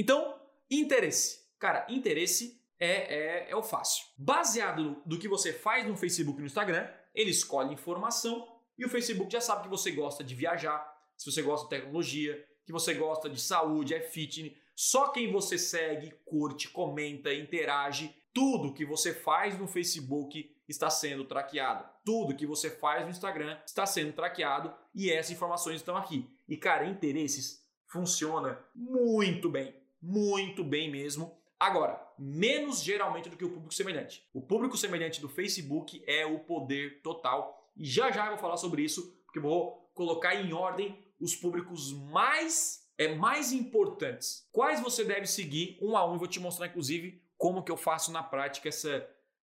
Então, interesse. Cara, interesse é, é, é o fácil. Baseado no, do que você faz no Facebook e no Instagram, ele escolhe informação e o Facebook já sabe que você gosta de viajar, se você gosta de tecnologia, que você gosta de saúde, é fitness. Só quem você segue, curte, comenta, interage, tudo que você faz no Facebook está sendo traqueado. Tudo que você faz no Instagram está sendo traqueado e essas informações estão aqui. E cara, interesses funciona muito bem, muito bem mesmo. Agora, menos geralmente do que o público semelhante. O público semelhante do Facebook é o poder total. E já já eu vou falar sobre isso, porque vou colocar em ordem os públicos mais é mais importantes. Quais você deve seguir um a um? Eu vou te mostrar inclusive como que eu faço na prática essa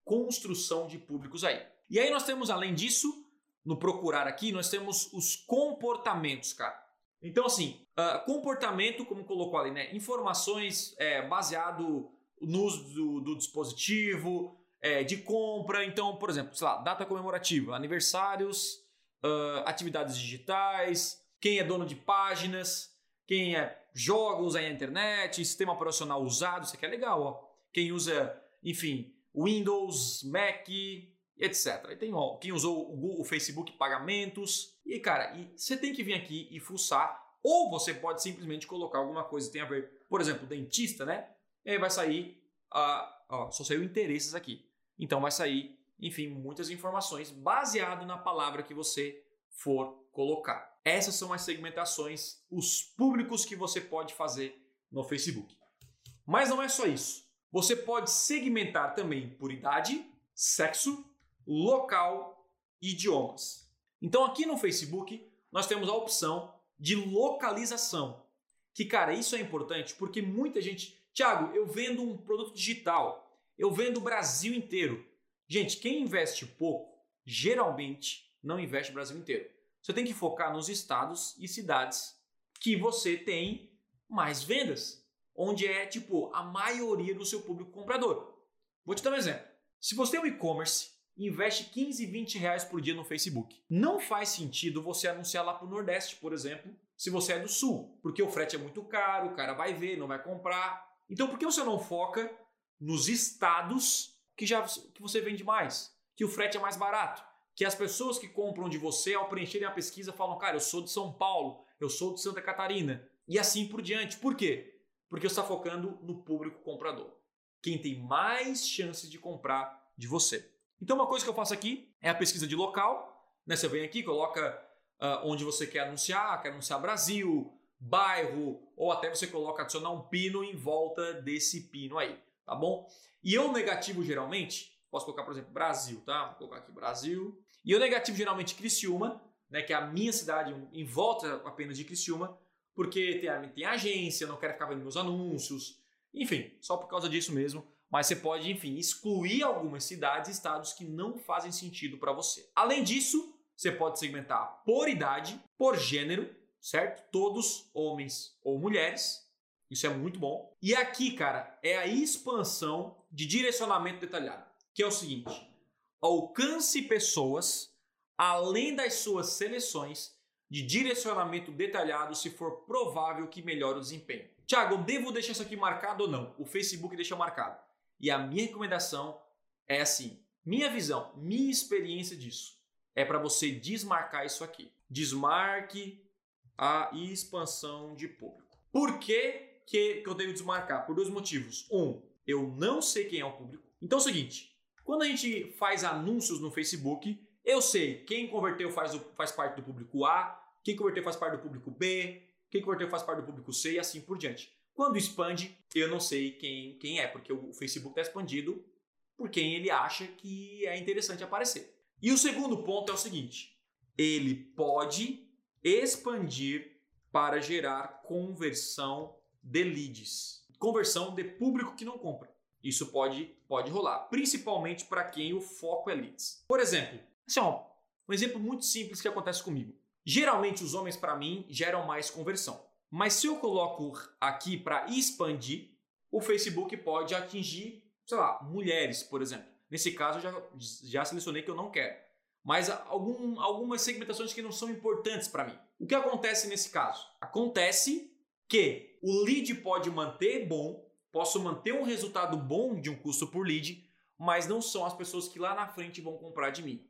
construção de públicos aí. E aí nós temos além disso, no procurar aqui, nós temos os comportamentos, cara. Então assim, uh, comportamento, como colocou ali, né? Informações é, baseado no uso do, do dispositivo, é, de compra. Então, por exemplo, sei lá, data comemorativa, aniversários, uh, atividades digitais, quem é dono de páginas, quem é jogos aí na internet, sistema operacional usado, isso aqui é legal, ó. Quem usa, enfim, Windows, Mac, etc. E tem ó, quem usou o, Google, o Facebook pagamentos. E cara, e você tem que vir aqui e fuçar, ou você pode simplesmente colocar alguma coisa que tem a ver, por exemplo, dentista, né? E aí vai sair, uh, ó, só saiu interesses aqui. Então vai sair, enfim, muitas informações baseado na palavra que você for colocar. Essas são as segmentações, os públicos que você pode fazer no Facebook. Mas não é só isso. Você pode segmentar também por idade, sexo, local e idiomas. Então aqui no Facebook nós temos a opção de localização. Que cara, isso é importante porque muita gente, Thiago, eu vendo um produto digital, eu vendo o Brasil inteiro. Gente, quem investe pouco, geralmente não investe o Brasil inteiro. Você tem que focar nos estados e cidades que você tem mais vendas, onde é tipo a maioria do seu público comprador. Vou te dar um exemplo. Se você é um e-commerce investe 15, 20 reais por dia no Facebook. Não faz sentido você anunciar lá para o Nordeste, por exemplo, se você é do Sul, porque o frete é muito caro, o cara vai ver, não vai comprar. Então, por que você não foca nos estados que já que você vende mais, que o frete é mais barato? que as pessoas que compram de você, ao preencherem a pesquisa, falam, cara, eu sou de São Paulo, eu sou de Santa Catarina, e assim por diante. Por quê? Porque você está focando no público comprador. Quem tem mais chances de comprar de você. Então, uma coisa que eu faço aqui é a pesquisa de local. Né? Você vem aqui, coloca uh, onde você quer anunciar, quer anunciar Brasil, bairro, ou até você coloca adicionar um pino em volta desse pino aí, tá bom? E eu negativo geralmente Posso colocar, por exemplo, Brasil, tá? Vou colocar aqui Brasil. E eu negativo geralmente Criciúma, né, que é a minha cidade em volta apenas de Criciúma, porque tem, tem agência, eu não quero ficar vendo meus anúncios. Enfim, só por causa disso mesmo. Mas você pode, enfim, excluir algumas cidades e estados que não fazem sentido para você. Além disso, você pode segmentar por idade, por gênero, certo? Todos homens ou mulheres. Isso é muito bom. E aqui, cara, é a expansão de direcionamento detalhado que é o seguinte: alcance pessoas além das suas seleções de direcionamento detalhado se for provável que melhore o desempenho. Tiago, eu devo deixar isso aqui marcado ou não? O Facebook deixa marcado. E a minha recomendação é assim: minha visão, minha experiência disso é para você desmarcar isso aqui. Desmarque a expansão de público. Por que, que eu devo desmarcar? Por dois motivos. Um, eu não sei quem é o público. Então é o seguinte: quando a gente faz anúncios no Facebook, eu sei quem converteu faz, faz parte do público A, quem converteu faz parte do público B, quem converteu faz parte do público C e assim por diante. Quando expande, eu não sei quem, quem é, porque o Facebook está expandido por quem ele acha que é interessante aparecer. E o segundo ponto é o seguinte: ele pode expandir para gerar conversão de leads, conversão de público que não compra. Isso pode, pode rolar, principalmente para quem o foco é leads. Por exemplo, assim, ó, um exemplo muito simples que acontece comigo. Geralmente os homens para mim geram mais conversão. Mas se eu coloco aqui para expandir, o Facebook pode atingir, sei lá, mulheres, por exemplo. Nesse caso eu já, já selecionei que eu não quero. Mas algum, algumas segmentações que não são importantes para mim. O que acontece nesse caso? Acontece que o lead pode manter bom, posso manter um resultado bom de um custo por lead, mas não são as pessoas que lá na frente vão comprar de mim.